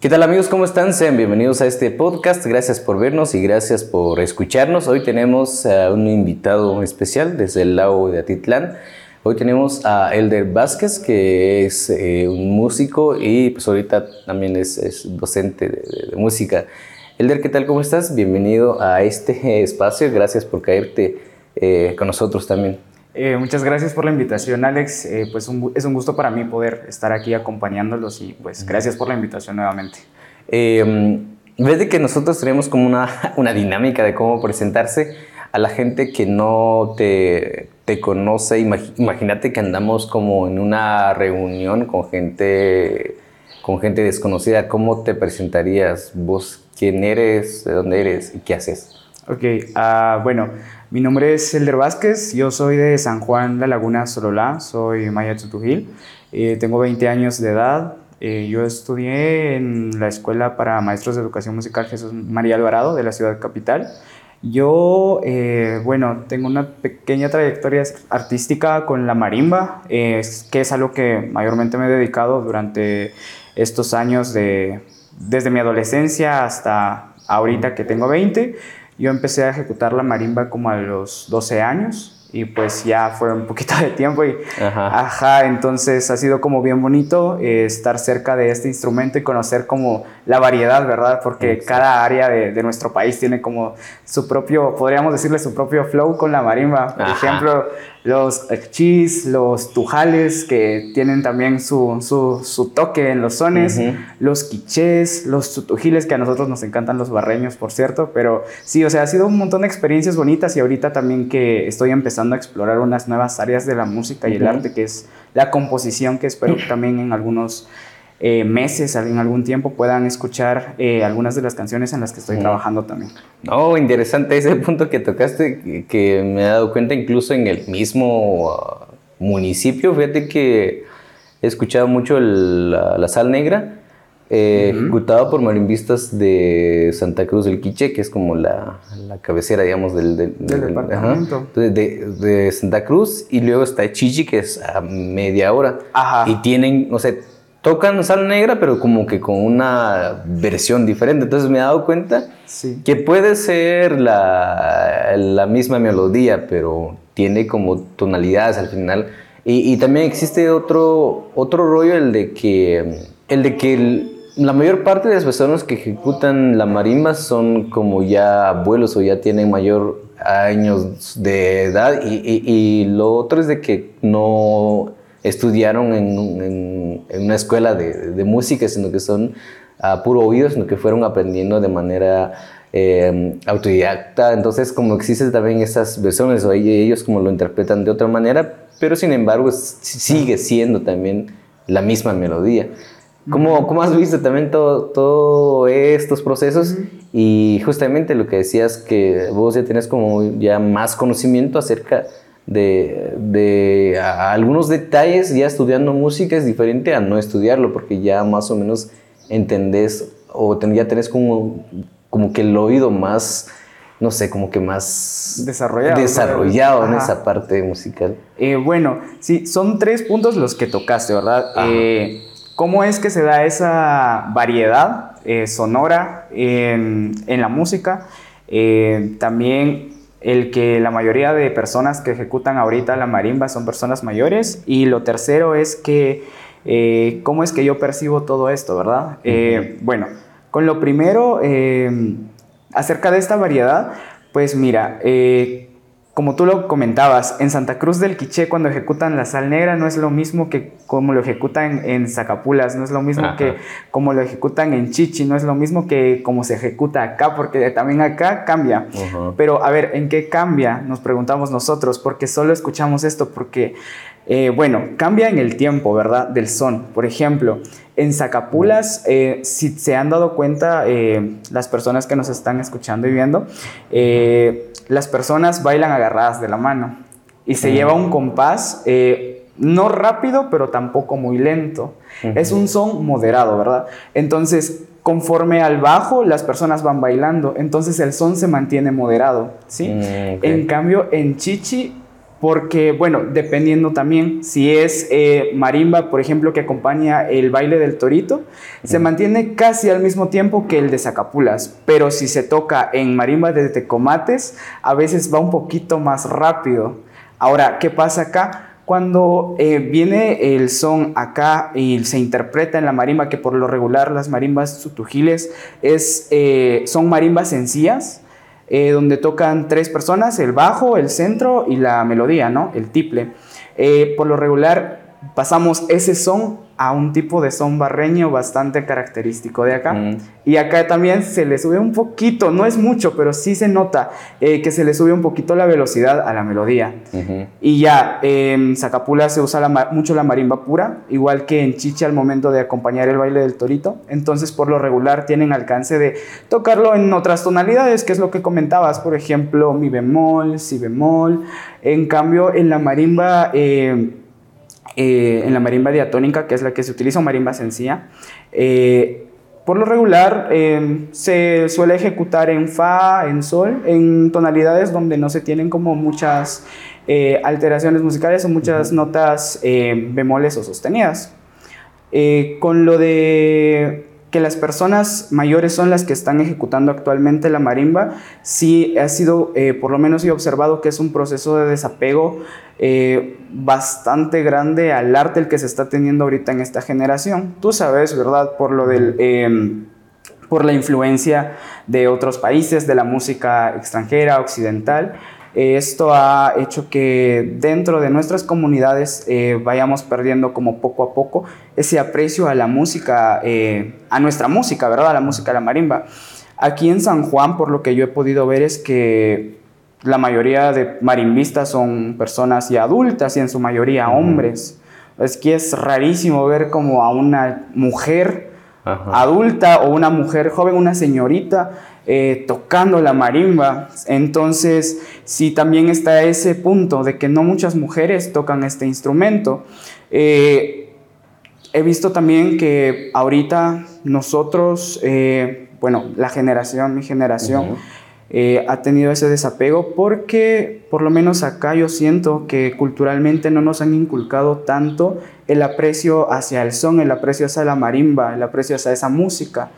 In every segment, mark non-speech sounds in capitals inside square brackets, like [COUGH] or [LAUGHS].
¿Qué tal amigos? ¿Cómo están? Sean bienvenidos a este podcast. Gracias por vernos y gracias por escucharnos. Hoy tenemos a un invitado especial desde el lago de Atitlán. Hoy tenemos a Elder Vázquez, que es eh, un músico y pues ahorita también es, docente de, música. Elder, ¿qué tal? ¿Cómo estás? Bienvenido a este espacio. Gracias por caerte eh, con nosotros también. Eh, muchas gracias por la invitación, Alex. Eh, pues es un gusto para mí poder estar aquí acompañándolos y pues gracias por la invitación nuevamente. Eh, Ves que nosotros tenemos como una, [LAUGHS] una dinámica de cómo presentarse a la gente que no te, te conoce. Imagínate que andamos como en una reunión con gente, con gente desconocida. ¿Cómo te presentarías? ¿Vos quién eres? ¿De dónde eres? ¿Y qué haces? Ok, uh, bueno, mi nombre es Elder Vázquez, yo soy de San Juan La Laguna, Sololá, soy Maya Tutujil, eh, tengo 20 años de edad, eh, yo estudié en la Escuela para Maestros de Educación Musical Jesús María Alvarado de la ciudad capital. Yo, eh, bueno, tengo una pequeña trayectoria artística con la marimba, que es algo que mayormente me he dedicado durante estos años de, desde mi adolescencia hasta ahorita que tengo 20. Yo empecé a ejecutar la marimba como a los 12 años y pues ya fue un poquito de tiempo y ajá, entonces ha sido como bien bonito eh, estar cerca de este instrumento y conocer como la variedad, ¿verdad? Porque cada área de, de, nuestro país tiene como su propio, podríamos decirle su propio flow con la marimba. Por ejemplo, los chis, los tujales, que tienen también su, su, su toque en los sones, los quichés, los tutujiles, que a nosotros nos encantan los barreños, por cierto, pero sí, o sea, ha sido un montón de experiencias bonitas y ahorita también que estoy empezando a explorar unas nuevas áreas de la música y el arte, que es la composición, que espero que [CLEARS THROAT] también en algunos eh, meses, en algún tiempo, puedan escuchar eh, algunas de las canciones en las que estoy trabajando también. Oh, interesante ese punto que tocaste, que, me he dado cuenta incluso en el mismo uh, municipio. Fíjate que he escuchado mucho la, Sal Negra, eh, ejecutado por marimbistas de Santa Cruz del Quiche, que es como la, cabecera, digamos, del, departamento. de, Santa Cruz, y luego está Chichi, que es a media hora. Y tienen, no sé, tocan sal negra, pero como que con una versión diferente. Entonces me he dado cuenta que puede ser la, la, misma melodía, pero tiene como tonalidades al final. Y, también existe otro, otro rollo, el de que, el de que la mayor parte de las personas que ejecutan la marimba son como ya abuelos o ya tienen mayor años de edad y, y lo otro es de que no estudiaron en, una escuela de, música, sino que son a puro oído, sino que fueron aprendiendo de manera eh, autodidacta. Entonces, como existen también esas versiones, o ellos como lo interpretan de otra manera, pero sin embargo sigue siendo también la misma melodía. ¿Cómo, cómo has visto también todos todo estos procesos? Y justamente lo que decías, que vos ya tienes como ya más conocimiento acerca de, de algunos detalles, ya estudiando música es diferente a no estudiarlo, porque ya más o menos entendés o ya tenés como, como que el oído más, no sé, como que más desarrollado, desarrollado en esa parte musical. Eh, bueno, sí, son tres puntos los que tocaste, ¿verdad? Eh, ¿Cómo es que se da esa variedad eh, sonora en, en, la música? también el que la mayoría de personas que ejecutan ahorita la marimba son personas mayores y lo tercero es que eh, cómo es que yo percibo todo esto, ¿verdad? Eh, bueno, con lo primero, eh, acerca de esta variedad, pues mira, como tú lo comentabas, en Santa Cruz del Quiché cuando ejecutan la sal negra no es lo mismo que como lo ejecutan en Zacapulas, no es lo mismo que como lo ejecutan en Chichi, no es lo mismo que como se ejecuta acá, porque también acá cambia. Pero a ver, ¿en qué cambia? Nos preguntamos nosotros, porque solo escuchamos esto, porque, eh, bueno, cambia en el tiempo, ¿verdad? Del son. Por ejemplo, en Zacapulas, eh, si se han dado cuenta eh, las personas que nos están escuchando y viendo, las personas bailan agarradas de la mano y se lleva un compás no rápido, pero tampoco muy lento. Es un son moderado, ¿verdad? Entonces, conforme al bajo, las personas van bailando, entonces el son se mantiene moderado, ¿sí? Mm, en cambio, en chichi porque, bueno, dependiendo también, si es eh, marimba, por ejemplo, que acompaña el baile del torito, se mantiene casi al mismo tiempo que el de Zacapulas, pero si se toca en marimba de Tecomates, a veces va un poquito más rápido. Ahora, ¿qué pasa acá? Cuando eh, viene el son acá y se interpreta en la marimba, que por lo regular las marimbas sutujiles es, eh, son marimbas sencillas, eh, donde tocan tres personas, el bajo, el centro y la melodía, ¿no? El tiple. Eh, por lo regular pasamos ese son a un tipo de son barreño bastante característico de acá. Mm. Y acá también se le sube un poquito, no es mucho, pero sí se nota eh, que se le sube un poquito la velocidad a la melodía. Y ya, en Zacapula se usa mucho la marimba pura, igual que en Chicha al momento de acompañar el baile del torito. Entonces, por lo regular, tienen alcance de tocarlo en otras tonalidades, que es lo que comentabas, por ejemplo, mi bemol, si bemol. En cambio, en la marimba... Eh, eh, en la marimba diatónica, que es la que se utiliza, o marimba sencilla, eh, por lo regular eh, se suele ejecutar en fa, en sol, en tonalidades donde no se tienen como muchas alteraciones musicales o muchas notas bemoles o sostenidas. con lo de que las personas mayores son las que están ejecutando actualmente la marimba, sí ha sido, eh, por lo menos he observado que es un proceso de desapego eh, bastante grande al arte el que se está teniendo ahorita en esta generación. Tú sabes, ¿verdad? Por lo del... Em, por la influencia de otros países, de la música extranjera, occidental, esto ha hecho que dentro de nuestras comunidades eh, vayamos perdiendo como poco a poco ese aprecio a la música, eh, a nuestra música, ¿verdad? A la música, a la marimba. Aquí en San Juan, por lo que yo he podido ver, es que la mayoría de marimbistas son personas ya adultas y en su mayoría hombres. Es que es rarísimo ver como a una mujer adulta o una mujer joven, una señorita, eh, tocando la marimba. Entonces, sí también está ese punto de que no muchas mujeres tocan este instrumento. Eh, he visto también que ahorita nosotros, eh, bueno, la generación, mi generación, ha tenido ese desapego porque por lo menos acá yo siento que culturalmente no nos han inculcado tanto el aprecio hacia el son, el aprecio hacia la marimba, el aprecio hacia esa música.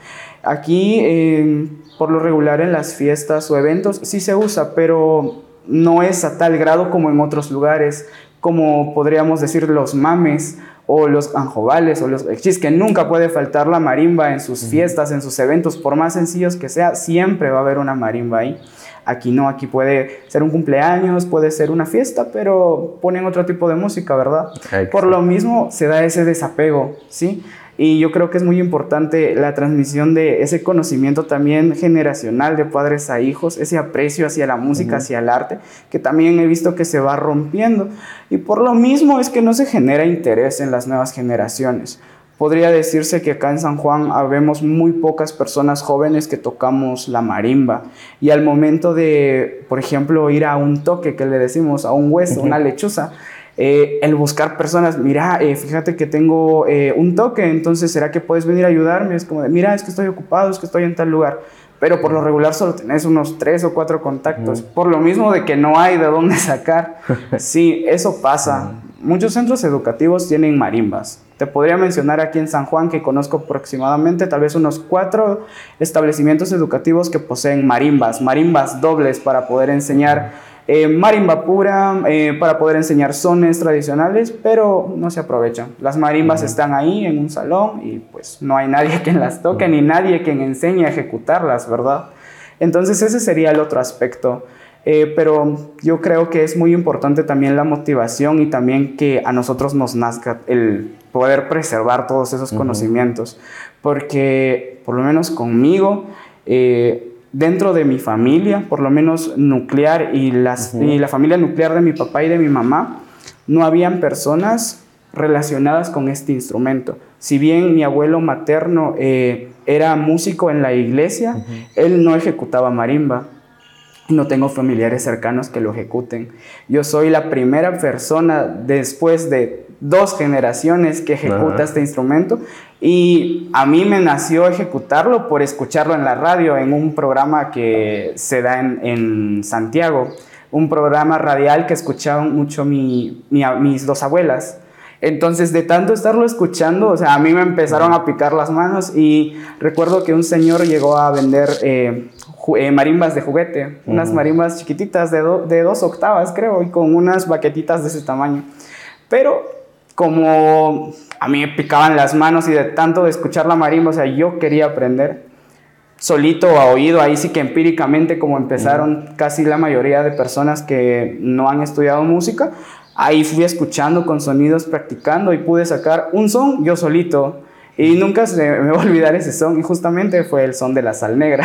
Aquí, por lo regular en las fiestas o eventos, sí se usa, pero no es a tal grado como en otros lugares, como podríamos decir los mames o los anjobales o los chis, que nunca puede faltar la marimba en sus fiestas, en sus eventos, por más sencillos que sea, siempre va a haber una marimba ahí. Aquí no, aquí puede ser un cumpleaños, puede ser una fiesta, pero ponen otro tipo de música, ¿verdad? Por lo mismo se da ese desapego, ¿sí? Y yo creo que es muy importante la transmisión de ese conocimiento también generacional de padres a hijos, ese aprecio hacia la música, hacia el arte, que también he visto que se va rompiendo. Y por lo mismo es que no se genera interés en las nuevas generaciones. Podría decirse que acá en San Juan habemos muy pocas personas jóvenes que tocamos la marimba. Y al momento de, por ejemplo, ir a un toque que le decimos a un hueso, una lechuza, eh, el buscar personas, mira, eh, fíjate que tengo eh, un toque, entonces ¿será que puedes venir a ayudarme? Es como de, mira, es que estoy ocupado, es que estoy en tal lugar. Pero por lo regular solo tenés unos tres o cuatro contactos, por lo mismo de que no hay de dónde sacar. [LAUGHS] Sí, eso pasa. Muchos centros educativos tienen marimbas. Te podría mencionar aquí en San Juan que conozco aproximadamente tal vez unos cuatro establecimientos educativos que poseen marimbas, marimbas dobles para poder enseñar eh, marimba pura eh, para poder enseñar sones tradicionales, pero no se aprovechan. Las marimbas están ahí en un salón y pues no hay nadie quien las toque ni nadie quien enseñe a ejecutarlas, ¿verdad? Entonces ese sería el otro aspecto. Eh, pero yo creo que es muy importante también la motivación y también que a nosotros nos nazca el poder preservar todos esos conocimientos, porque por lo menos conmigo, dentro de mi familia, por lo menos nuclear, y, las, y la familia nuclear de mi papá y de mi mamá, no habían personas relacionadas con este instrumento. Si bien mi abuelo materno eh, era músico en la iglesia, él no ejecutaba marimba. No tengo familiares cercanos que lo ejecuten. Yo soy la primera persona después de dos generaciones que ejecuta este instrumento y a mí me nació ejecutarlo por escucharlo en la radio en un programa que se da en, Santiago un programa radial que escuchaban mucho mi, mis dos abuelas. Entonces, de tanto estarlo escuchando, o sea, a mí me empezaron a picar las manos y recuerdo que un señor llegó a vender eh, eh, marimbas de juguete, unas marimbas chiquititas de, de dos octavas, creo, y con unas baquetitas de ese tamaño. Pero como a mí me picaban las manos y de tanto de escuchar la marimba, o sea, yo quería aprender solito a oído, ahí sí que empíricamente como empezaron casi la mayoría de personas que no han estudiado música, ahí fui escuchando con sonidos, practicando y pude sacar un son yo solito. Y nunca se me va a olvidar ese son, y justamente fue el son de la sal negra.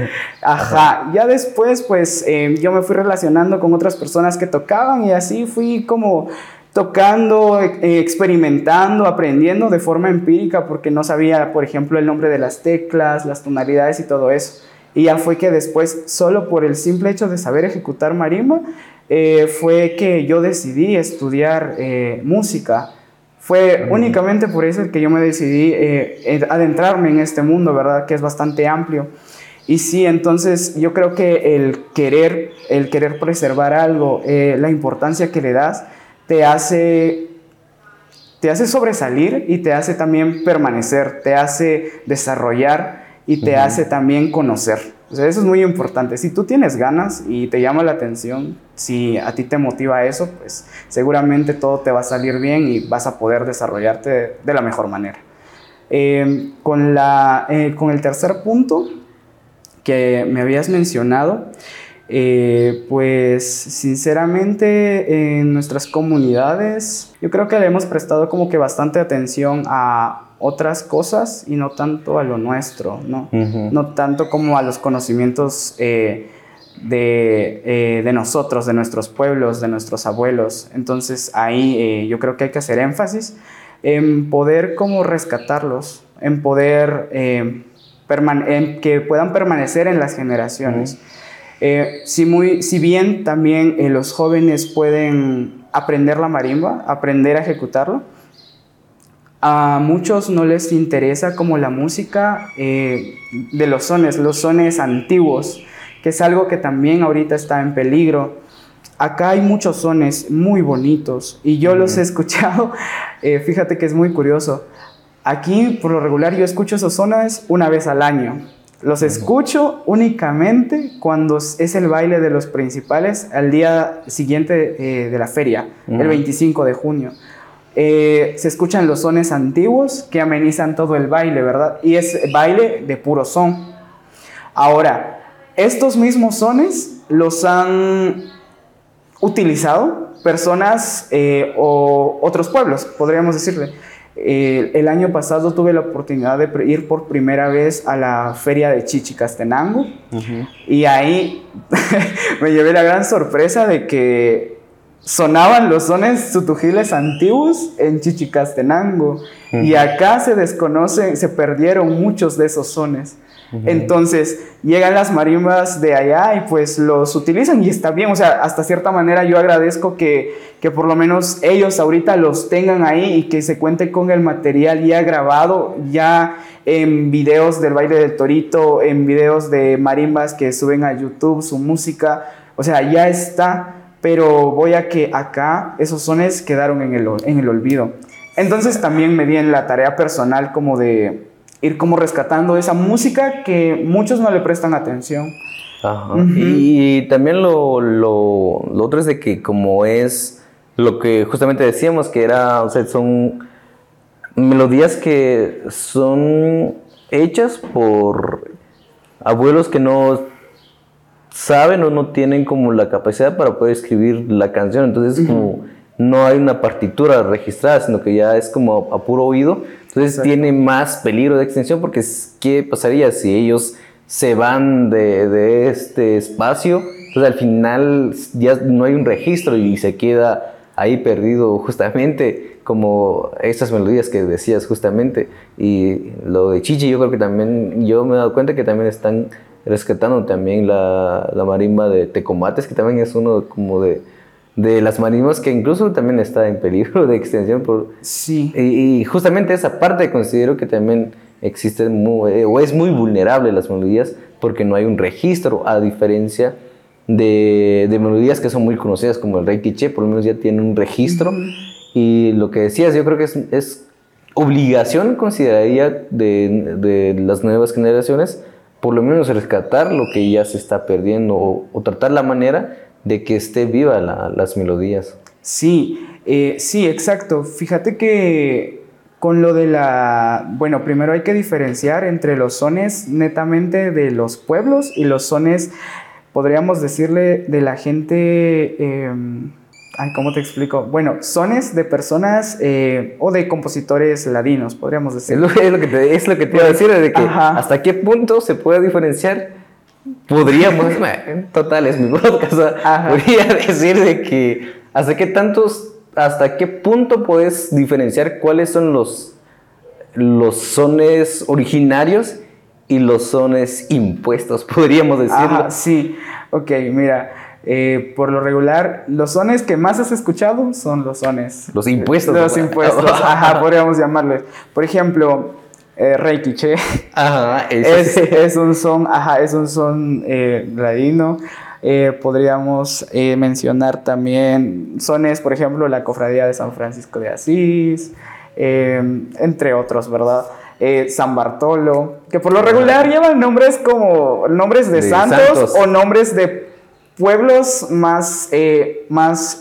[LAUGHS] Ajá, ya después pues eh, yo me fui relacionando con otras personas que tocaban y así fui como tocando, eh, experimentando, aprendiendo de forma empírica porque no sabía, por ejemplo, el nombre de las teclas, las tonalidades y todo eso. Y ya fue que después, solo por el simple hecho de saber ejecutar marimba, eh, fue que yo decidí estudiar eh, música. Fue únicamente por eso que yo me decidí adentrarme en este mundo, ¿verdad? Que es bastante amplio. Y sí, entonces yo creo que el querer, el querer preservar algo, la importancia que le das, te hace, te hace sobresalir y te hace también permanecer, te hace desarrollar y te hace también conocer. Eso es muy importante. Si tú tienes ganas y te llama la atención, si a ti te motiva eso, pues seguramente todo te va a salir bien y vas a poder desarrollarte de, la mejor manera. Em, con, la, eh, con el tercer punto que me habías mencionado, eh, pues sinceramente en nuestras comunidades yo creo que le hemos prestado como que bastante atención a otras cosas y no tanto a lo nuestro, ¿no? No tanto como a los conocimientos eh, de, eh, de, nosotros, de nuestros pueblos, de nuestros abuelos. Entonces ahí yo creo que hay que hacer énfasis en poder como rescatarlos, en poder en que puedan permanecer en las generaciones. Eh, si, muy, si bien también eh, los jóvenes pueden aprender la marimba, aprender a ejecutarlo, a muchos no les interesa como la música eh, de los sones, los sones antiguos, que es algo que también ahorita está en peligro. Acá hay muchos sones muy bonitos y yo los he escuchado, [LAUGHS] fíjate que es muy curioso. Aquí por lo regular yo escucho esos sones una vez al año los escucho únicamente cuando es el baile de los principales al día siguiente eh, de la feria, el 25 de junio. Eh, se escuchan los sones antiguos que amenizan todo el baile, ¿verdad? Y es baile de puro son. Ahora, estos mismos sones los han utilizado personas eh, o otros pueblos, podríamos decirle. Eh, el año pasado tuve la oportunidad de ir por primera vez a la feria de Chichicastenango y ahí [LAUGHS] me llevé la gran sorpresa de que sonaban los sones sutujiles antiguos en Chichicastenango. Y acá se desconocen, se perdieron muchos de esos sones. Entonces llegan las marimbas de allá y pues los utilizan y está bien, o sea, hasta cierta manera yo agradezco que, que por lo menos ellos ahorita los tengan ahí y que se cuente con el material ya grabado, ya en videos del baile del torito, en videos de marimbas que suben a YouTube, su música, o sea, ya está, pero voy a que acá esos sones quedaron en el, en el olvido. Entonces también me di en la tarea personal como de ir como rescatando esa música que muchos no le prestan atención. y, también lo, lo, lo, otro es de que como es lo que justamente decíamos, que era, o sea, son melodías que son hechas por abuelos que no saben o no tienen como la capacidad para poder escribir la canción, entonces como no hay una partitura registrada, sino que ya es como a puro oído, entonces tiene más peligro de extinción porque ¿qué pasaría si ellos se van de, de este espacio? Entonces al final ya no hay un registro y se queda ahí perdido justamente como estas melodías que decías justamente. Y lo de Chichi yo creo que también yo me he dado cuenta que también están rescatando también la, la marimba de Tecomates que también es uno como de de las marimbas que incluso también está en peligro de extensión por sí y, justamente esa parte considero que también existe muy, o es muy vulnerable las melodías porque no hay un registro a diferencia de, de, melodías que son muy conocidas, como el Reiki Che, por lo menos ya tiene un registro. Y lo que decías, yo creo que es, es obligación, consideraría, de, de, las nuevas generaciones, por lo menos rescatar lo que ya se está perdiendo o, tratar la manera de que esté viva las melodías. Sí, eh, sí, exacto. Fíjate que con lo de la... Bueno, primero hay que diferenciar entre los sones netamente de los pueblos y los sones, podríamos decirle, de la gente... Em, ay, ¿cómo te explico? Bueno, sones de personas eh, o de compositores ladinos, podríamos decir. Es lo, que, te, es lo que te iba a decir, de que hasta qué punto se puede diferenciar. Podríamos, [LAUGHS] total, es mi podcast, podría [LAUGHS] decir de que hasta qué tantos hasta qué punto puedes diferenciar cuáles son los, los sones originarios y los sones impuestos, [LAUGHS] podríamos decirlo. sí, ok, mira. Eh, por lo regular, los sones que más has escuchado son los sones. Los impuestos. Los impuestos, [LAUGHS] ajá, podríamos llamarles. Por ejemplo, eh, Reiki Che. Ajá, es, es, un son, ajá, es un son eh, ladino. Eh, podríamos eh, mencionar también sones, por ejemplo, la Cofradía de San Francisco de Asís, entre otros, ¿verdad? San Bartolo, que por lo regular llevan nombres como nombres de, santos, o nombres de pueblos más, más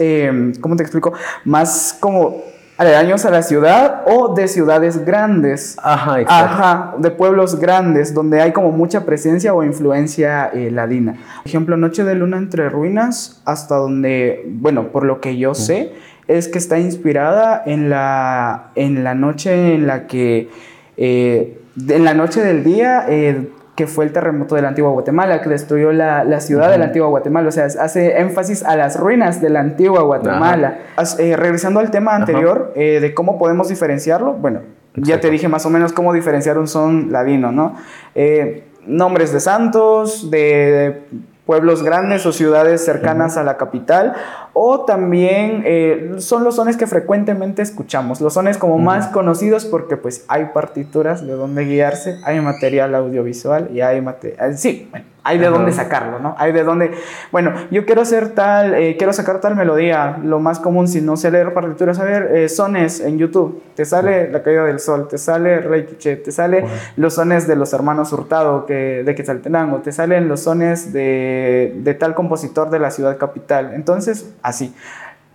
¿cómo te explico? Más como aledaños a la ciudad o de ciudades grandes. Ajá, exacto. Ajá, de pueblos grandes donde hay como mucha presencia o influencia eh, ladina. Por ejemplo, Noche de Luna entre Ruinas, hasta donde, bueno, por lo que yo sé, es que está inspirada en la, en la noche en la que, eh, en la noche del día, eh, que fue el terremoto de la antigua Guatemala, que destruyó la, la ciudad de la antigua Guatemala. O sea, hace énfasis a las ruinas de la antigua Guatemala. Eh, regresando al tema anterior eh, de cómo podemos diferenciarlo, bueno, ya te dije más o menos cómo diferenciar un son ladino, ¿no? Eh, nombres de santos, de pueblos grandes o ciudades cercanas a la capital, o también eh, son los sones que frecuentemente escuchamos, los sones como más conocidos porque pues hay partituras de donde guiarse, hay material audiovisual y hay material, sí, bueno, hay de dónde sacarlo, ¿no? Hay de dónde, bueno, yo quiero hacer tal, eh, quiero sacar tal melodía, lo más común si no sé leer partituras, a ver, eh, sones en YouTube, te sale La Caída del Sol, te sale Rey Quiche, te sale los sones de los hermanos Hurtado que, de Quetzaltenango, te salen los sones de, de tal compositor de la ciudad capital, entonces, así.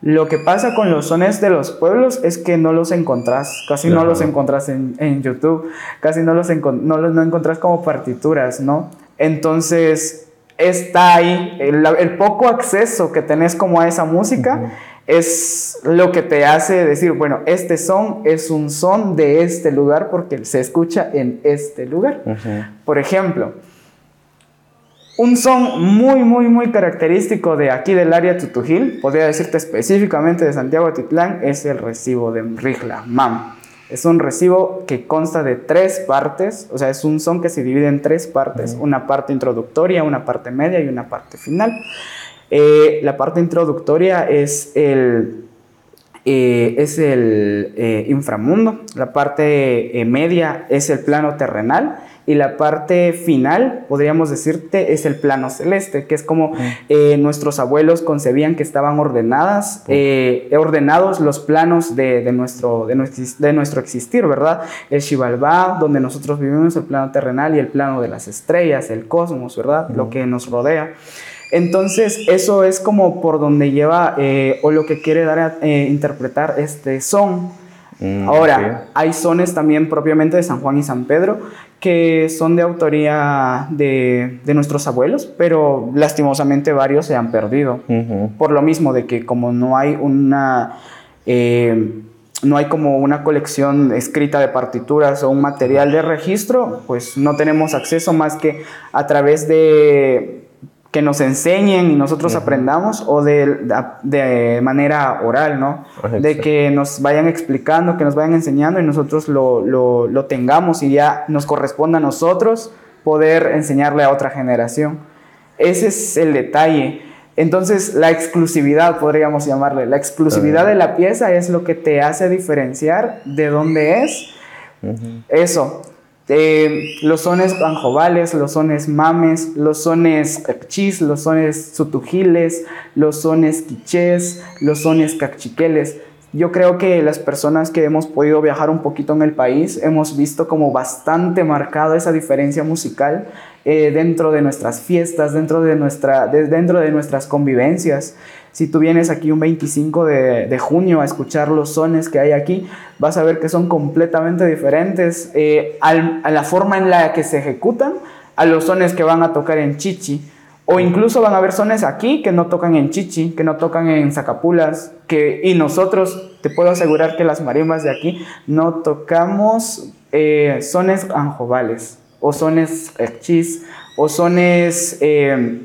Lo que pasa con los sones de los pueblos es que no los encontrás, casi no los encontrás en, en, YouTube, casi no los, no, no encontrás como partituras, ¿no? Entonces, está ahí, el, poco acceso que tenés como a esa música es lo que te hace decir, bueno, este son es un son de este lugar porque se escucha en este lugar. Por ejemplo, un son muy, muy, muy característico de aquí del área Tutujil, podría decirte específicamente de Santiago Titlán, es el recibo de Rigla, MAM. Es un recibo que consta de tres partes, o sea, es un son que se divide en tres partes, una parte introductoria, una parte media y una parte final. Eh, la parte introductoria es el, eh, es el eh, inframundo, la parte media es el plano terrenal y la parte final, podríamos decirte, es el plano celeste, que es como eh, nuestros abuelos concebían que estaban ordenadas, eh, ordenados los planos de, nuestro, de, nuestro, existir, ¿verdad? El Shivalba, donde nosotros vivimos, el plano terrenal y el plano de las estrellas, el cosmos, ¿verdad? Lo que nos rodea. Entonces, eso es como por donde lleva eh, o lo que quiere dar a interpretar este son. Mm, Ahora, hay sones también propiamente de San Juan y San Pedro que son de autoría de, nuestros abuelos, pero lastimosamente varios se han perdido. Por lo mismo de que como no hay una... Eh, no hay como una colección escrita de partituras o un material de registro, pues no tenemos acceso más que a través de que nos enseñen y nosotros aprendamos o de, de, manera oral, ¿no? De que nos vayan explicando, que nos vayan enseñando y nosotros lo, lo, lo, tengamos y ya nos corresponda a nosotros poder enseñarle a otra generación. Ese es el detalle. Entonces, la exclusividad, podríamos llamarle, la exclusividad de la pieza es lo que te hace diferenciar de dónde es. Eso, eh, los sones anjovales, los sones mames, los sones chis, los sones sutujiles, los sones quichés, los sones cachiqueles. Yo creo que las personas que hemos podido viajar un poquito en el país hemos visto como bastante marcada esa diferencia musical eh, dentro de nuestras fiestas, dentro de, nuestra, dentro de nuestras convivencias. Si tú vienes aquí un 25 de, junio a escuchar los sones que hay aquí, vas a ver que son completamente diferentes eh, a la forma en la que se ejecutan a los sones que van a tocar en Chichi. O incluso van a haber sones aquí que no tocan en Chichi, que no tocan en Zacapulas, que, y nosotros, te puedo asegurar que las marimbas de aquí no tocamos eh, sones anjovales, o sones chis, o sones, eh,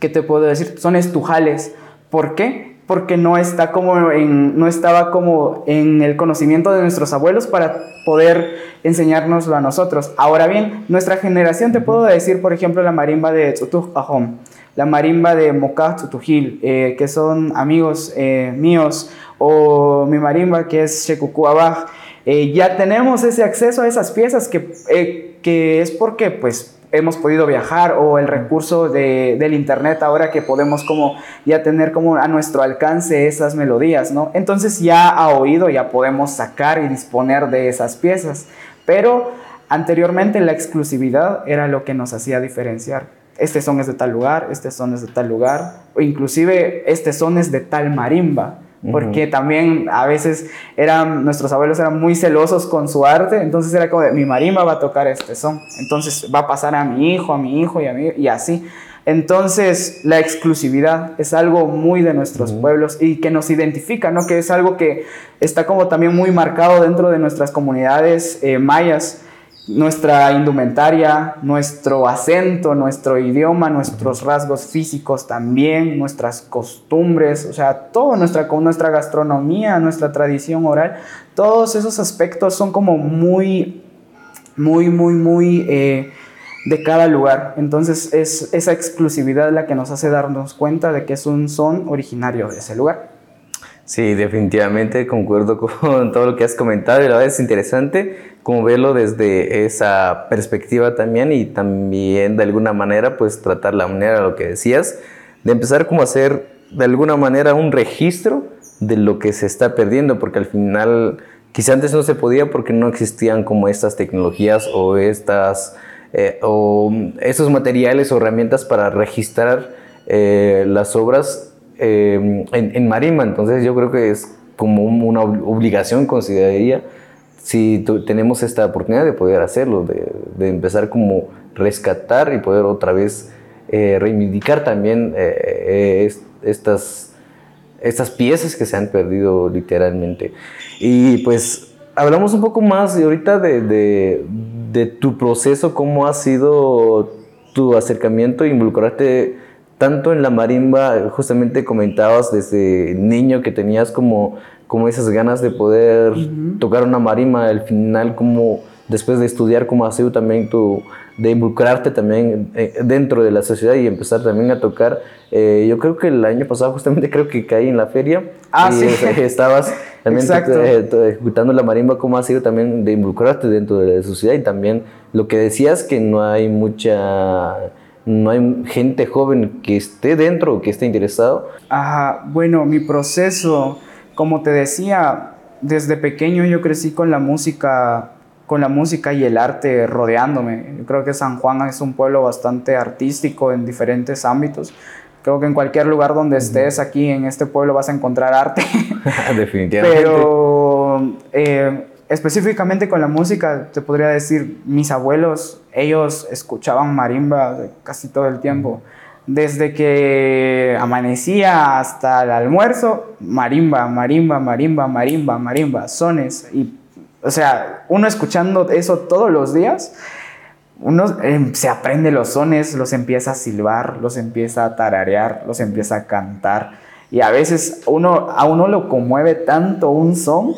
¿qué te puedo decir? Sones tujales. ¿Por qué? porque no, está como en, no estaba como en el conocimiento de nuestros abuelos para poder enseñárnoslo a nosotros. Ahora bien, nuestra generación, te puedo decir, por ejemplo, la marimba de Tsutuj Ahom, la marimba de Mokah Tsutujil, eh, que son amigos eh, míos, o mi marimba que es Shekuku Abaj, eh, ya tenemos ese acceso a esas piezas que, que es porque pues hemos podido viajar o el recurso de, del internet ahora que podemos como ya tener como a nuestro alcance esas melodías, ¿no? Entonces ya a oído ya podemos sacar y disponer de esas piezas, pero anteriormente la exclusividad era lo que nos hacía diferenciar. Este son es de tal lugar, este son es de tal lugar, o inclusive este son es de tal marimba porque también a veces eran, nuestros abuelos eran muy celosos con su arte, entonces era como de, mi marimba va a tocar este son, entonces va a pasar a mi hijo, a mi hijo y a mí, y así. Entonces, la exclusividad es algo muy de nuestros pueblos y que nos identifica, ¿no? Que es algo que está como también muy marcado dentro de nuestras comunidades eh, mayas nuestra indumentaria, nuestro acento, nuestro idioma, nuestros rasgos físicos también, nuestras costumbres, o sea, todo nuestra, nuestra gastronomía, nuestra tradición oral, todos esos aspectos son como muy, muy, muy, muy eh, de cada lugar. Entonces es esa exclusividad la que nos hace darnos cuenta de que es un son originario de ese lugar. Sí, definitivamente concuerdo [LAUGHS] con todo lo que has comentado y la verdad es interesante como verlo desde esa perspectiva también y también de alguna manera pues tratar la manera, lo que decías, de empezar como hacer de alguna manera un registro de lo que se está perdiendo, porque al final quizá antes no se podía porque no existían como estas tecnologías o estas eh, o esos materiales o herramientas para registrar eh, las obras eh, en, en marimba. Entonces yo creo que es como una obligación, consideraría, si tenemos esta oportunidad de poder hacerlo, de, empezar como rescatar y poder otra vez eh, reivindicar también eh, eh, estas, estas piezas que se han perdido literalmente. Y pues hablamos un poco más de ahorita de, de, tu proceso, cómo ha sido tu acercamiento, involucrarte tanto en la marimba, justamente comentabas desde niño que tenías como como esas ganas de poder tocar una marima al final, como después de estudiar, como ha sido también tu, de involucrarte también eh, dentro de la sociedad y empezar también a tocar. Eh, yo creo que el año pasado [LAUGHS] justamente creo que caí en la feria. Ah, y sí. [LAUGHS] Estabas también eh, ejecutando la marimba, cómo ha sido también de involucrarte dentro de la sociedad y también lo que decías que no hay mucha no hay gente joven que esté dentro o que esté interesado. Ajá, bueno, mi proceso como te decía, desde pequeño yo crecí con la música, con la música y el arte rodeándome. Yo creo que San Juan es un pueblo bastante artístico en diferentes ámbitos. Creo que en cualquier lugar donde estés aquí en este pueblo vas a encontrar arte. [LAUGHS] Definitivamente. Pero eh, específicamente con la música, te podría decir, mis abuelos, ellos escuchaban marimba casi todo el tiempo desde que amanecía hasta el almuerzo, marimba, marimba, marimba, marimba, marimba, sones. Y, o sea, uno escuchando eso todos los días, uno em, se aprende los sones, los empieza a silbar, los empieza a tararear, los empieza a cantar. Y a veces uno, a uno lo conmueve tanto un son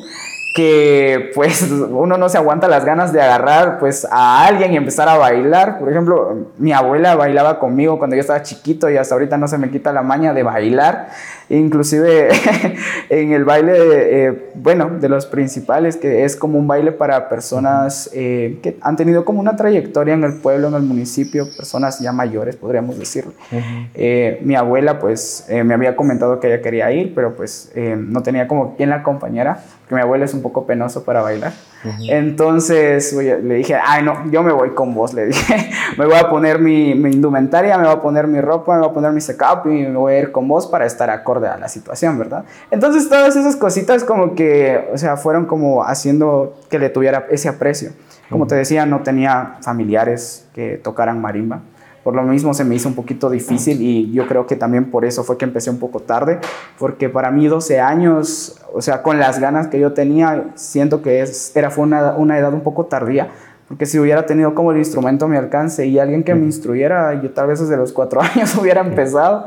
que pues [LAUGHS] uno no se aguanta las ganas de agarrar pues a alguien y empezar a bailar. Por ejemplo, mi abuela bailaba conmigo cuando yo estaba chiquito y hasta ahorita no se me quita la maña de bailar. Inclusive [LAUGHS] en el baile, eh, bueno, de los principales, que es como un baile para personas eh, que han tenido como una trayectoria en el pueblo, en el municipio, personas ya mayores, podríamos decirlo. Eh, mi abuela pues me había comentado que ella quería ir, pero pues no tenía como quien la acompañara que mi abuela es un poco penoso para bailar. Entonces le dije, ay no, yo me voy con vos, le dije, [LAUGHS] me voy a poner mi, mi, indumentaria, me voy a poner mi ropa, me voy a poner mi setup y me voy a ir con vos para estar acorde a la situación, ¿verdad? Entonces todas esas cositas como que, o sea, fueron como haciendo que le tuviera ese aprecio. Como te decía, no tenía familiares que tocaran marimba. Por lo mismo se me hizo un poquito difícil y yo creo que también por eso fue que empecé un poco tarde, porque para mí 12 años, o sea, con las ganas que yo tenía, siento que es, era, fue una, una edad un poco tardía, porque si hubiera tenido como el instrumento a mi alcance y alguien que me instruyera, yo tal vez desde los cuatro [LAUGHS] años hubiera empezado,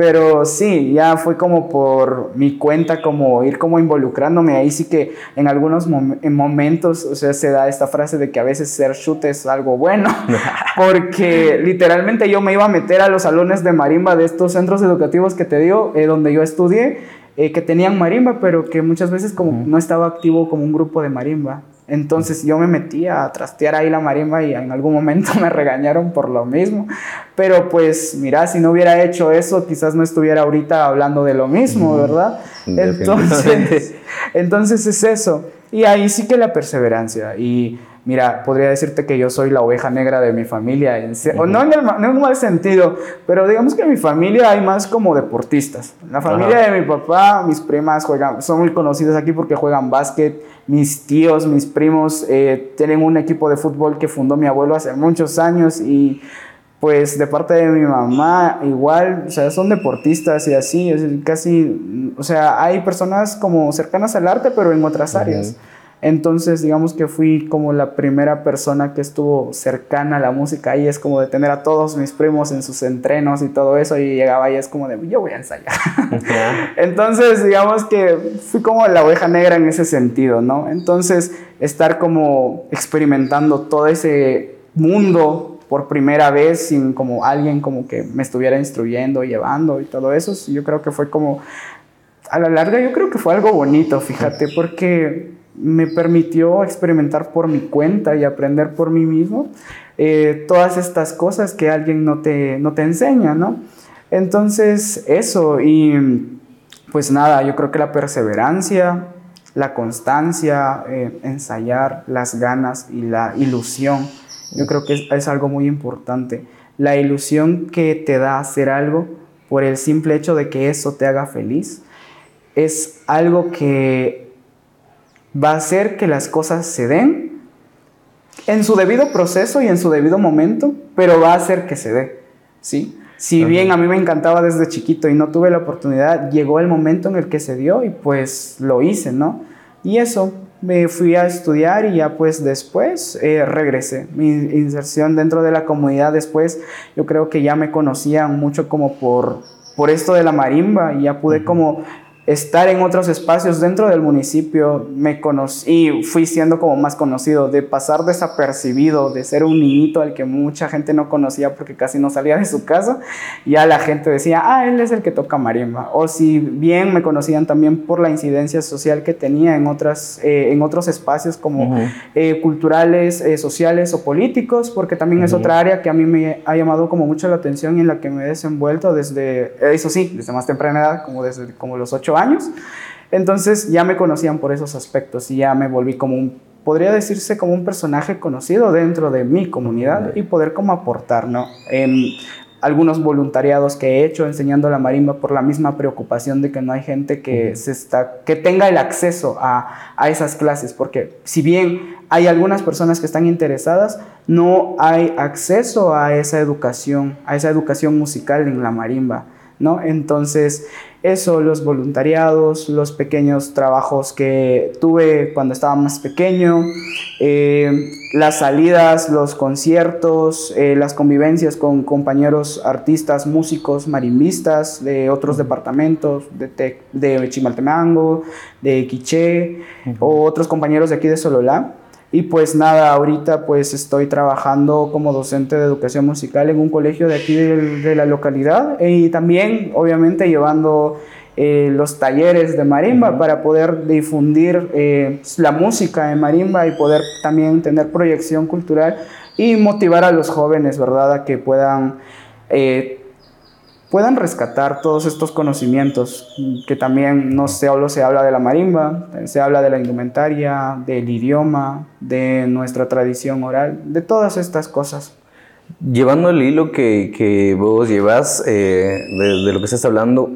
pero sí, ya fue como por mi cuenta, como ir como involucrándome. Ahí sí que en algunos momentos, o sea, se da esta frase de que a veces ser shoot es algo bueno, [LAUGHS] porque literalmente yo me iba a meter a los salones de marimba de estos centros educativos que te digo, eh, donde yo estudié, eh, que tenían marimba, pero que muchas veces como no estaba activo como un grupo de marimba. Entonces yo me metí a trastear ahí la marimba y en algún momento [LAUGHS] me regañaron por lo mismo. Pero pues mira, si no hubiera hecho eso, quizás no estuviera ahorita hablando de lo mismo, ¿verdad? Entonces, [LAUGHS] entonces es eso. Y ahí sí que la perseverancia. Y mira, podría decirte que yo soy la oveja negra de mi familia, no, en el, no en mal sentido, pero digamos que en mi familia hay más como deportistas. La familia de mi papá, mis primas juegan, son muy conocidas aquí porque juegan básquet, mis tíos, mis primos eh, tienen un equipo de fútbol que fundó mi abuelo hace muchos años y pues de parte de mi mamá igual, o sea, son deportistas y así, es casi, o sea, hay personas como cercanas al arte pero en otras áreas. Entonces, digamos que fui como la primera persona que estuvo cercana a la música y es como de tener a todos mis primos en sus entrenos y todo eso y llegaba y es como de, yo voy a ensayar. [LAUGHS] Entonces, digamos que fui como la oveja negra en ese sentido, ¿no? Entonces, estar como experimentando todo ese mundo por primera vez sin como alguien como que me estuviera instruyendo, llevando y todo eso, yo creo que fue como, a la larga yo creo que fue algo bonito, fíjate, porque me permitió experimentar por mi cuenta y aprender por mí mismo eh, todas estas cosas que alguien no te, no te enseña, ¿no? Entonces, eso, y pues nada, yo creo que la perseverancia, la constancia, eh, ensayar, las ganas y la ilusión, yo creo que es, es algo muy importante. La ilusión que te da hacer algo por el simple hecho de que eso te haga feliz, es algo que va a hacer que las cosas se den en su debido proceso y en su debido momento, pero va a hacer que se dé, ¿sí? Si bien a mí me encantaba desde chiquito y no tuve la oportunidad, llegó el momento en el que se dio y pues lo hice, ¿no? Y eso, me fui a estudiar y ya pues después eh, regresé. Mi inserción dentro de la comunidad después, yo creo que ya me conocían mucho como por, por esto de la marimba y ya pude como estar en otros espacios dentro del municipio, me conocí, fui siendo como más conocido, de pasar desapercibido, de ser un niñito al que mucha gente no conocía porque casi no salía de su casa, ya la gente decía, ah, él es el que toca marimba. O si bien me conocían también por la incidencia social que tenía en, otras, eh, en otros espacios como eh, culturales, eh, sociales o políticos, porque también es otra área que a mí me ha llamado como mucho la atención y en la que me he desenvuelto desde, eso sí, desde más temprana edad, como desde como los ocho años años. Entonces ya me conocían por esos aspectos y ya me volví como un, podría decirse como un personaje conocido dentro de mi comunidad y poder como aportar, ¿no? En algunos voluntariados que he hecho enseñando la marimba por la misma preocupación de que no hay gente que, se está, que tenga el acceso a, a esas clases, porque si bien hay algunas personas que están interesadas, no hay acceso a esa educación, a esa educación musical en la marimba, ¿no? Entonces, eso, los voluntariados, los pequeños trabajos que tuve cuando estaba más pequeño, eh, las salidas, los conciertos, eh, las convivencias con compañeros artistas, músicos, marimbistas de otros departamentos, de, de Chimaltemango, de Quiché, o otros compañeros de aquí de Sololá. Y pues nada, ahorita pues estoy trabajando como docente de educación musical en un colegio de aquí de, la localidad y también obviamente llevando eh, los talleres de marimba para poder difundir eh, la música de marimba y poder también tener proyección cultural y motivar a los jóvenes, ¿verdad? A que puedan eh, puedan rescatar todos estos conocimientos, que también no solo se habla de la marimba, se habla de la indumentaria, del idioma, de nuestra tradición oral, de todas estas cosas. Llevando el hilo que, que vos llevas eh, de, lo que estás hablando,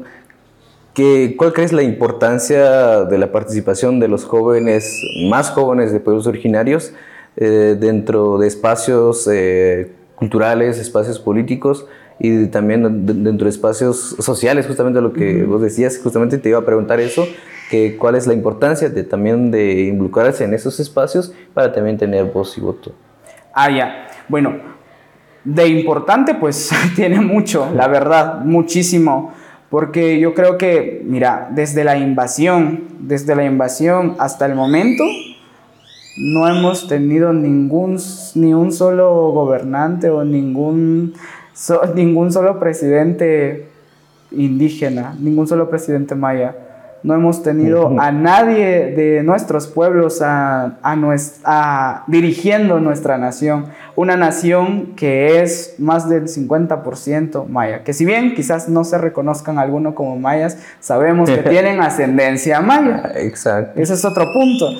¿qué, ¿cuál crees la importancia de la participación de los jóvenes, más jóvenes de pueblos originarios, eh, dentro de espacios eh, culturales, espacios políticos? Y también dentro de espacios sociales, justamente lo que vos decías, justamente te iba a preguntar eso, que cuál es la importancia de también de involucrarse en esos espacios para también tener voz y voto. Ah, ya. Bueno, de importante pues [LAUGHS] tiene mucho, la verdad, muchísimo, porque yo creo que, mira, desde la invasión, desde la invasión hasta el momento, no hemos tenido ningún, ni un solo gobernante o ningún [LAUGHS] ningún solo presidente indígena, ningún solo presidente maya. No hemos tenido a nadie de nuestros pueblos a, a, dirigiendo nuestra nación. Una nación que es más del 50% maya. Que si bien quizás no se reconozcan algunos como mayas, sabemos que [LAUGHS] tienen ascendencia maya. Exacto. Ese es otro punto.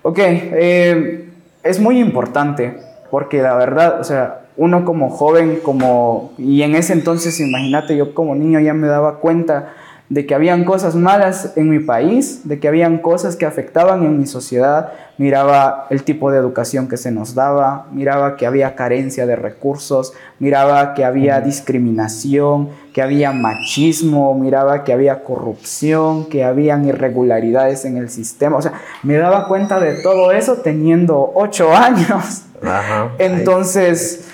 Ok, eh, es muy importante porque la verdad, o sea, uno como joven, como, y en ese entonces, imagínate, yo como niño ya me daba cuenta de que habían cosas malas en mi país, de que habían cosas que afectaban en mi sociedad, miraba el tipo de educación que se nos daba, miraba que había carencia de recursos, miraba que había discriminación, que había machismo, miraba que había corrupción, que habían irregularidades en el sistema, o sea, me daba cuenta de todo eso teniendo ocho años. Entonces,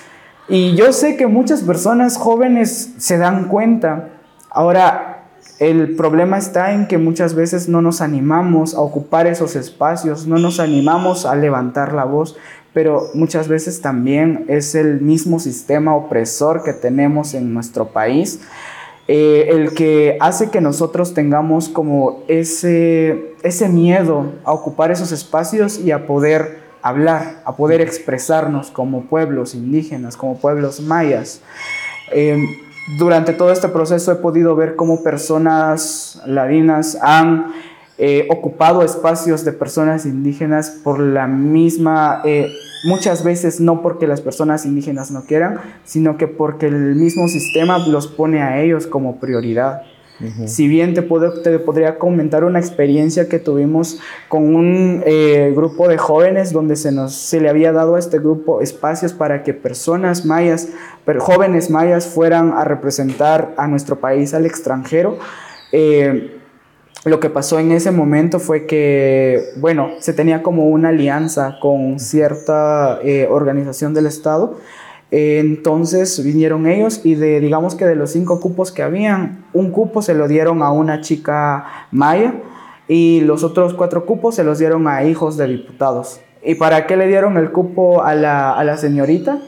y yo sé que muchas personas jóvenes se dan cuenta. Ahora, el problema está en que muchas veces no nos animamos a ocupar esos espacios, no nos animamos a levantar la voz, pero muchas veces también es el mismo sistema opresor que tenemos en nuestro país. Eh, el que hace que nosotros tengamos como ese, ese miedo a ocupar esos espacios y a poder hablar, a poder expresarnos como pueblos indígenas, como pueblos mayas. Em, durante todo este proceso he podido ver cómo personas ladinas han eh, ocupado espacios de personas indígenas por la misma, eh, muchas veces no porque las personas indígenas no quieran, sino que porque el mismo sistema los pone a ellos como prioridad. Si bien te, puedo, te podría comentar una experiencia que tuvimos con un eh, grupo de jóvenes donde se, nos, se le había dado a este grupo espacios para que personas mayas, jóvenes mayas fueran a representar a nuestro país al extranjero. Eh, lo que pasó en ese momento fue que, bueno, se tenía como una alianza con cierta eh, organización del Estado entonces vinieron ellos y de, digamos que de los cinco cupos que habían, un cupo se lo dieron a una chica maya y los otros cuatro cupos se los dieron a hijos de diputados. ¿Y para qué le dieron el cupo a la, a la señorita?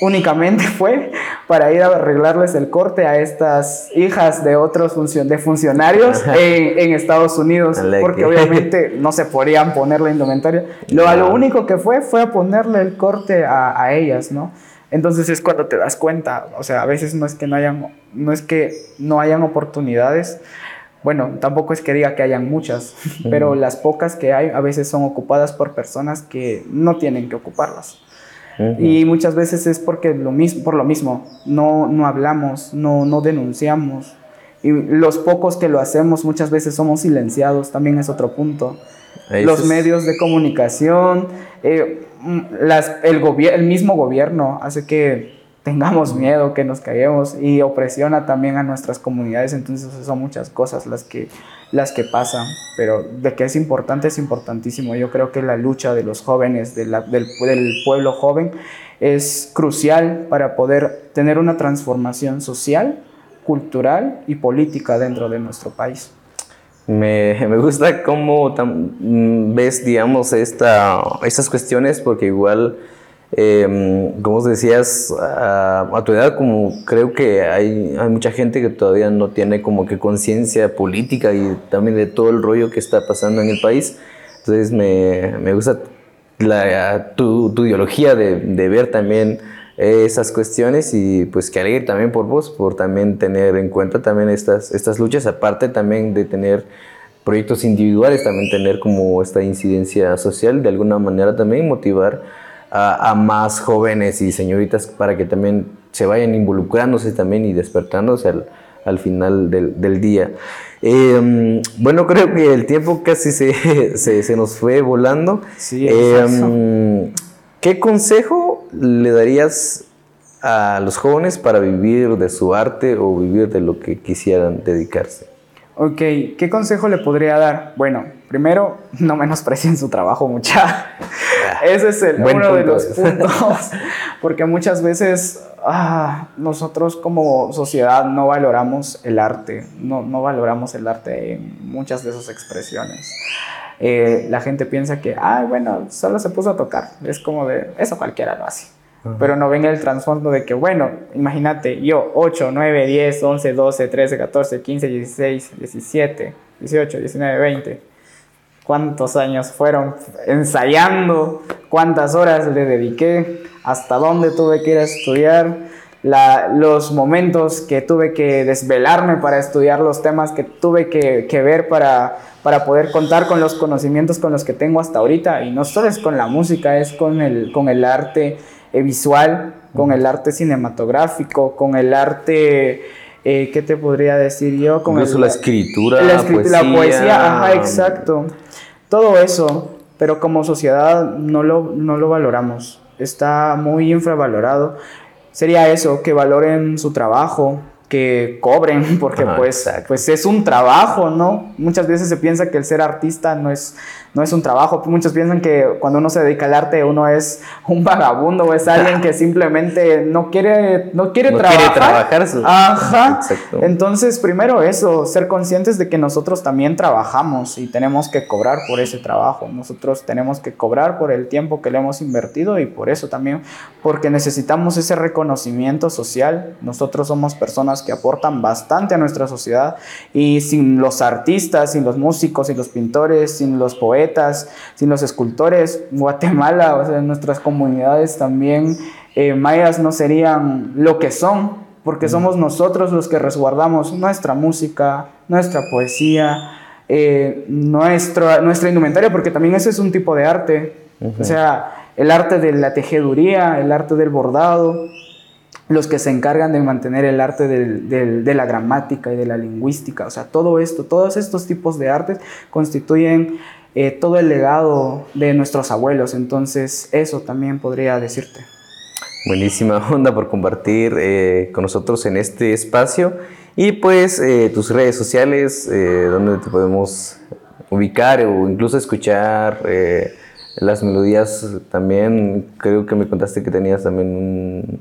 Únicamente [LAUGHS] fue para ir a arreglarles el corte a estas hijas de otros de funcionarios en, Estados Unidos, porque obviamente [LAUGHS] no se podían poner la indumentaria. Lo, lo único que fue fue a ponerle el corte a, a, ellas, ¿no? Entonces es cuando te das cuenta, o sea, a veces no es que no hayan, no es que no hayan oportunidades, bueno, tampoco es que diga que hayan muchas, [LAUGHS] pero las pocas que hay a veces son ocupadas por personas que no tienen que ocuparlas. Y muchas veces es porque lo mismo, por lo mismo, no, no hablamos, no, no denunciamos. Y los pocos que lo hacemos muchas veces somos silenciados, también es otro punto. los medios de comunicación, eh, las, el, el mismo gobierno hace que tengamos miedo, que nos caguemos y opresiona también a nuestras comunidades. Entonces son muchas cosas las que, las que pasan, pero de que es importante, es importantísimo. Yo creo que la lucha de los jóvenes, del, del pueblo joven, es crucial para poder tener una transformación social, cultural y política dentro de nuestro país. Me, me gusta cómo mm, ves, digamos, esta, estas cuestiones, porque igual eh, como decías, a, tu edad como creo que hay, hay mucha gente que todavía no tiene como que conciencia política y también de todo el rollo que está pasando en el país. Entonces me, me gusta la, tu, tu, ideología de, de, ver también esas cuestiones y pues que alegre también por vos, por también tener en cuenta también estas, estas luchas, aparte también de tener proyectos individuales, también tener como esta incidencia social, de alguna manera también motivar a, más jóvenes y señoritas para que también se vayan involucrándose también y despertándose al, al final del, del día. Em, bueno, creo que el tiempo casi se, [LAUGHS] se, se nos fue volando. Sí, eh, ¿Qué consejo le darías a los jóvenes para vivir de su arte o vivir de lo que quisieran dedicarse? Ok, ¿qué consejo le podría dar? Bueno, primero, [LAUGHS] no menosprecien su trabajo mucha. Ese es el, uno de los puntos, [LAUGHS] porque muchas veces ah, nosotros como sociedad no valoramos el arte, no, no valoramos el arte en muchas de sus expresiones. Eh, la gente piensa que, ah, bueno, solo se puso a tocar, es como de, eso cualquiera lo hace pero no ven el trasfondo de que, bueno, imagínate, yo 8, 9, 10, 11, 12, 13, 14, 15, 16, 17, 18, 19, 20. ¿Cuántos años fueron ensayando? ¿Cuántas horas le dediqué? ¿Hasta dónde tuve que ir a estudiar? La, los momentos que tuve que desvelarme para estudiar los temas que tuve que, que ver para, para poder contar con los conocimientos con los que tengo hasta ahorita. Y no solo es con la música, es con el, con el arte visual, con el arte cinematográfico, con el arte, eh, ¿qué te podría decir yo? Con la escritura, la, poesía. la poesía, ajá, exacto. Todo eso, pero como sociedad no lo, no lo valoramos. Está muy infravalorado. Sería eso, que valoren su trabajo, que cobren, [LAUGHS] porque pues, pues es un trabajo, ¿no? Muchas veces se piensa que el ser artista no es, no es un trabajo. Muchos piensan que cuando uno se dedica al arte uno es un vagabundo o es alguien que simplemente no quiere, no quiere trabajar. Ajá. Entonces, primero eso, ser conscientes de que nosotros también trabajamos y tenemos que cobrar por ese trabajo. Nosotros tenemos que cobrar por el tiempo que le hemos invertido y por eso también, porque necesitamos ese reconocimiento social. Nosotros somos personas que aportan bastante a nuestra sociedad y sin los artistas, sin los músicos, sin los pintores, sin los poetas, sin los escultores, Guatemala, o sea, nuestras comunidades también eh, mayas no serían lo que son, porque mm. somos nosotros los que resguardamos nuestra música, nuestra poesía, eh, nuestra, nuestra indumentaria, porque también ese es un tipo de arte, o sea, el arte de la tejeduría, el arte del bordado, los que se encargan de mantener el arte de la gramática y de la lingüística, o sea, todo esto, todos estos tipos de artes constituyen eh, todo el legado de nuestros abuelos. Entonces, eso también podría decirte. Buenísima [LAUGHS] onda por compartir eh, con nosotros en este espacio. Y pues eh, tus redes sociales, donde te podemos ubicar o incluso escuchar las melodías también. Creo que me contaste que tenías también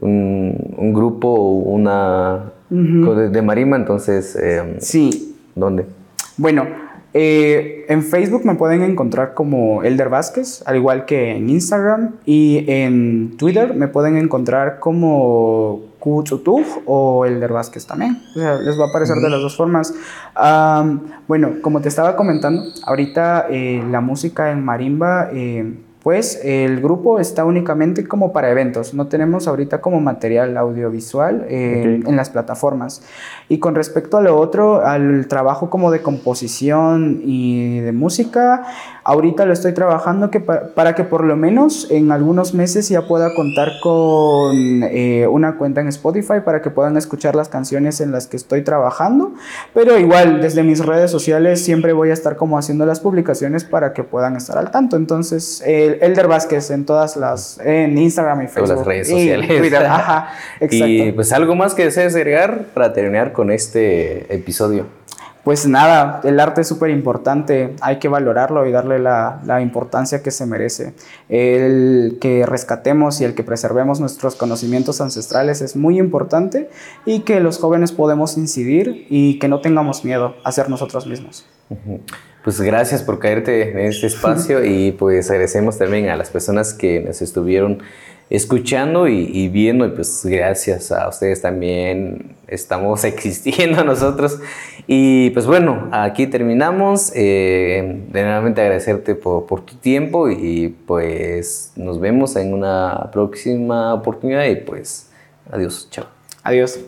un, un, grupo, una de, de, Marima, entonces... sí. ¿Dónde? Bueno, eh, en Facebook me pueden encontrar como Elder Vázquez, al igual que en Instagram. Y en Twitter me pueden encontrar como Kutsutuf o Elder Vázquez también. O sea, les va a aparecer de las dos formas. bueno, como te estaba comentando, ahorita eh, la música en marimba eh, pues el grupo está únicamente como para eventos, no tenemos ahorita como material audiovisual eh, en las plataformas. Y con respecto a lo otro, al trabajo como de composición y de música, ahorita lo estoy trabajando que para que por lo menos en algunos meses ya pueda contar con eh, una cuenta en Spotify para que puedan escuchar las canciones en las que estoy trabajando. Pero igual, desde mis redes sociales siempre voy a estar como haciendo las publicaciones para que puedan estar al tanto. Entonces, Elder Vázquez en todas las, en Instagram y Facebook. Todas las redes sociales. Y [LAUGHS] Twitter, ajá, [LAUGHS] exacto. Y pues algo más que desees agregar para terminar con este episodio. Pues nada, el arte es súper importante, hay que valorarlo y darle la, la, importancia que se merece. El que rescatemos y el que preservemos nuestros conocimientos ancestrales es muy importante y que los jóvenes podemos incidir y que no tengamos miedo a ser nosotros mismos. Pues gracias por caerte en este espacio [LAUGHS] y pues agradecemos también a las personas que nos estuvieron escuchando y, viendo y pues gracias a ustedes también estamos [LAUGHS] existiendo nosotros. Y pues bueno aquí terminamos. Eh, de nuevamente agradecerte por, por, tu tiempo y pues nos vemos en una próxima oportunidad y pues adiós chao. Adiós